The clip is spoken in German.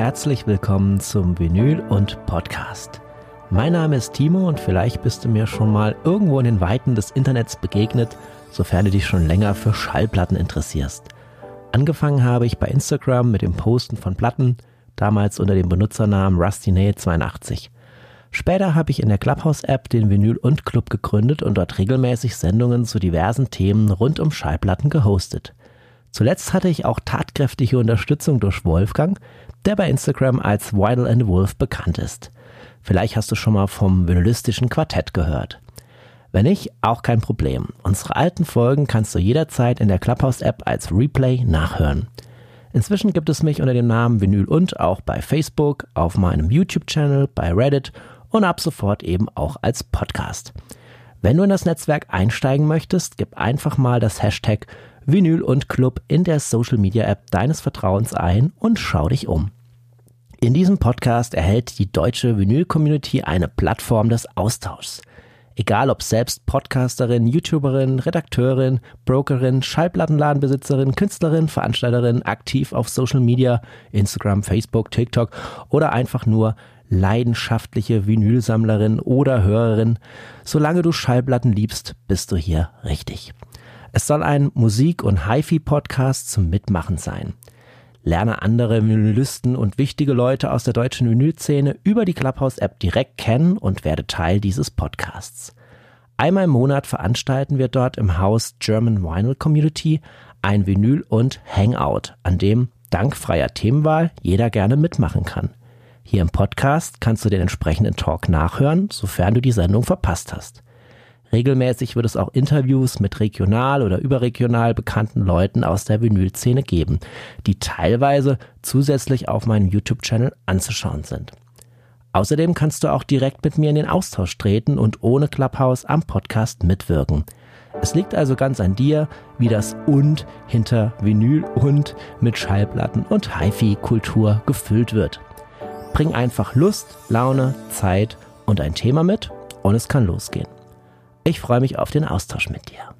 herzlich willkommen zum Vinyl und Podcast. Mein Name ist Timo und vielleicht bist du mir schon mal irgendwo in den Weiten des Internets begegnet, sofern du dich schon länger für Schallplatten interessierst. Angefangen habe ich bei Instagram mit dem Posten von Platten, damals unter dem Benutzernamen RustyNail82. Später habe ich in der Clubhouse-App den Vinyl und Club gegründet und dort regelmäßig Sendungen zu diversen Themen rund um Schallplatten gehostet. Zuletzt hatte ich auch tatkräftige Unterstützung durch Wolfgang, der bei Instagram als Vinyl and Wolf bekannt ist. Vielleicht hast du schon mal vom vinylistischen Quartett gehört. Wenn nicht, auch kein Problem. Unsere alten Folgen kannst du jederzeit in der Clubhouse-App als Replay nachhören. Inzwischen gibt es mich unter dem Namen Vinyl und auch bei Facebook, auf meinem YouTube-Channel, bei Reddit und ab sofort eben auch als Podcast. Wenn du in das Netzwerk einsteigen möchtest, gib einfach mal das Hashtag Vinyl und Club in der Social Media App deines Vertrauens ein und schau dich um. In diesem Podcast erhält die deutsche Vinyl Community eine Plattform des Austauschs. Egal ob selbst Podcasterin, YouTuberin, Redakteurin, Brokerin, Schallplattenladenbesitzerin, Künstlerin, Veranstalterin, aktiv auf Social Media, Instagram, Facebook, TikTok oder einfach nur leidenschaftliche Vinylsammlerin oder Hörerin, solange du Schallplatten liebst, bist du hier richtig. Es soll ein Musik- und HiFi-Podcast zum Mitmachen sein. Lerne andere Vinylisten und wichtige Leute aus der deutschen Vinylszene über die Clubhouse-App direkt kennen und werde Teil dieses Podcasts. Einmal im Monat veranstalten wir dort im Haus German Vinyl Community ein Vinyl- und Hangout, an dem dank freier Themenwahl jeder gerne mitmachen kann. Hier im Podcast kannst du den entsprechenden Talk nachhören, sofern du die Sendung verpasst hast. Regelmäßig wird es auch Interviews mit regional oder überregional bekannten Leuten aus der Vinylszene geben, die teilweise zusätzlich auf meinem YouTube-Channel anzuschauen sind. Außerdem kannst du auch direkt mit mir in den Austausch treten und ohne Clubhouse am Podcast mitwirken. Es liegt also ganz an dir, wie das und hinter Vinyl und mit Schallplatten und HiFi-Kultur gefüllt wird. Bring einfach Lust, Laune, Zeit und ein Thema mit und es kann losgehen. Ich freue mich auf den Austausch mit dir.